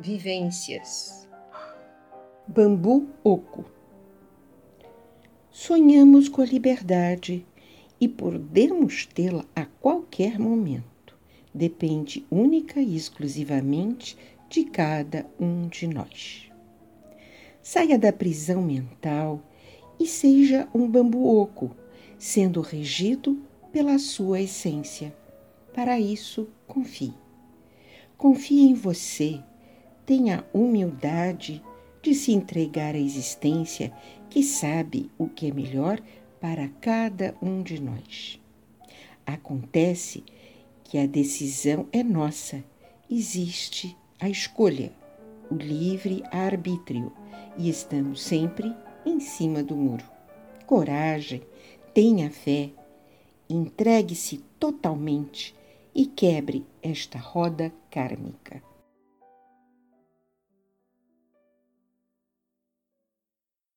Vivências Bambu Oco Sonhamos com a liberdade e podemos tê-la a qualquer momento. Depende única e exclusivamente de cada um de nós. Saia da prisão mental e seja um bambu oco, sendo regido pela sua essência. Para isso, confie. Confie em você tenha humildade de se entregar à existência que sabe o que é melhor para cada um de nós. Acontece que a decisão é nossa, existe a escolha, o livre arbítrio e estamos sempre em cima do muro. Coragem, tenha fé, entregue-se totalmente e quebre esta roda kármica.